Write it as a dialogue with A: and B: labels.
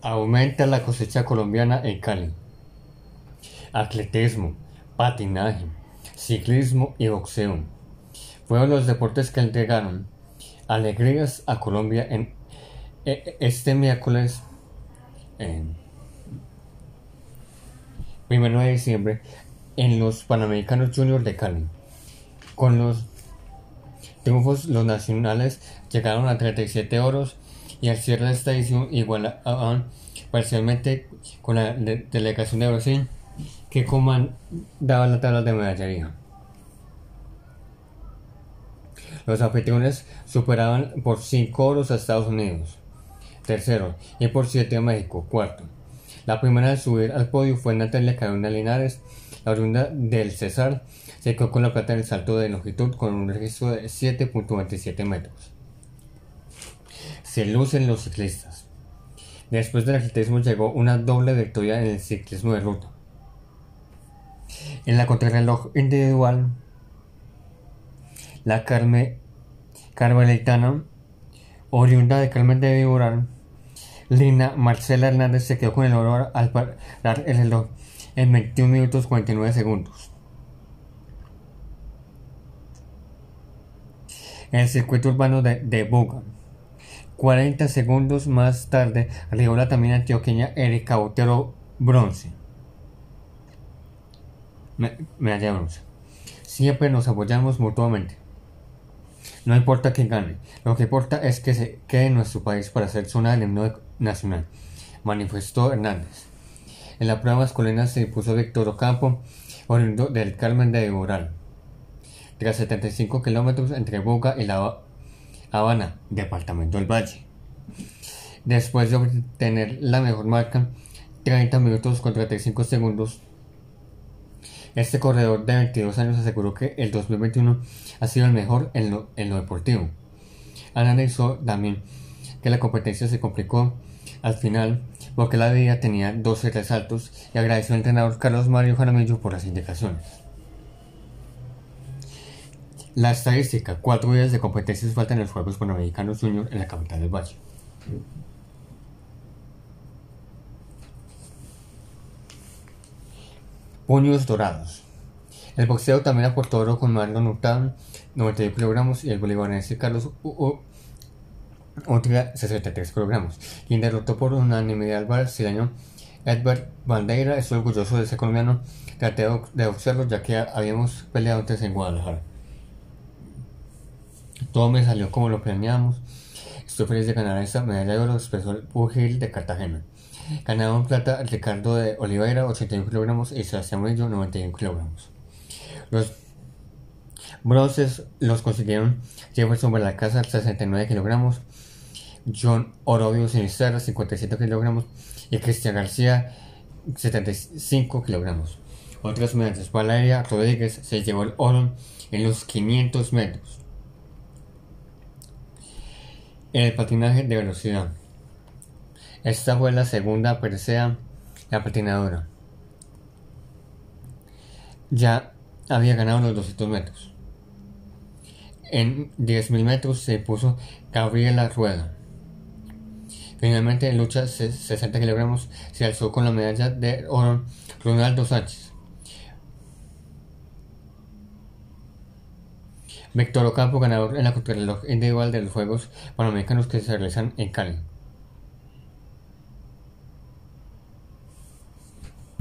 A: Aumenta la cosecha colombiana en Cali. Atletismo, patinaje, ciclismo y boxeo fueron los deportes que entregaron alegrías a Colombia en e, este miércoles, en 1 de diciembre, en los Panamericanos Juniors de Cali. Con los triunfos, los nacionales llegaron a 37 oros y al cierre de esta edición igualaban parcialmente con la delegación de Brasil que comandaba la tabla de medallería. Los anfitriones superaban por 5 oros a Estados Unidos, tercero, y por 7 a México, cuarto. La primera en subir al podio fue Natalia Carolina Linares, la oriunda del César, se quedó con la plata en el salto de longitud con un registro de 7.27 metros se lucen los ciclistas. Después del atletismo llegó una doble victoria en el ciclismo de ruta. En la contrarreloj individual, la Carme Carmelitana, oriunda de Carmen de Viboral, Lina Marcela Hernández se quedó con el oro al parar el reloj en 21 minutos 49 segundos. En el circuito urbano de, de 40 segundos más tarde arribó la también antioqueña Erika Otero bronce. Medalla bronce. Siempre nos apoyamos mutuamente. No importa quién gane, lo que importa es que se quede en nuestro país para hacer zona del himno nacional, manifestó Hernández. En la prueba masculina se impuso Víctor Ocampo, oriundo del Carmen de Moral. Tras 75 kilómetros entre Boca y la Habana, departamento del Valle. Después de obtener la mejor marca, 30 minutos con 35 segundos, este corredor de 22 años aseguró que el 2021 ha sido el mejor en lo, en lo deportivo. Analizó también que la competencia se complicó al final porque la vida tenía 12 resaltos y agradeció al entrenador Carlos Mario Jaramillo por las indicaciones. La estadística, cuatro días de competencias faltan en los Juegos Panamericanos Junior en la capital del Valle. Puños dorados. El boxeo también aportó oro con Marlon Hurtado, 91 kilogramos, y el bolivarense Carlos U. Otra 63 kilogramos, quien derrotó por unanimidad al brasileño Edward Bandeira. Estoy orgulloso de ese colombiano. Traté de observarlo ya que habíamos peleado antes en Guadalajara. Todo me salió como lo planeamos. Estoy feliz de ganar esta medalla de oro, expresó el Pugil de Cartagena. Ganaron plata Ricardo de Oliveira, 81 kilogramos, y Sebastián Murillo, 91 kilogramos. Los bronces los consiguieron Jefferson Casa, 69 kilogramos, John Orobio Sinisterra, 57 kilogramos, y Cristian García, 75 kilogramos. Otras medallas, Valeria Rodríguez se llevó el oro en los 500 metros. El patinaje de velocidad. Esta fue la segunda presea la patinadora. Ya había ganado los 200 metros. En 10.000 metros se puso Gabriela Rueda. Finalmente en lucha 60 kilogramos se alzó con la medalla de oro Ronaldo Sánchez. Víctor Ocampo, ganador en la contrarreloj individual de los Juegos Panamericanos que se realizan en Cali.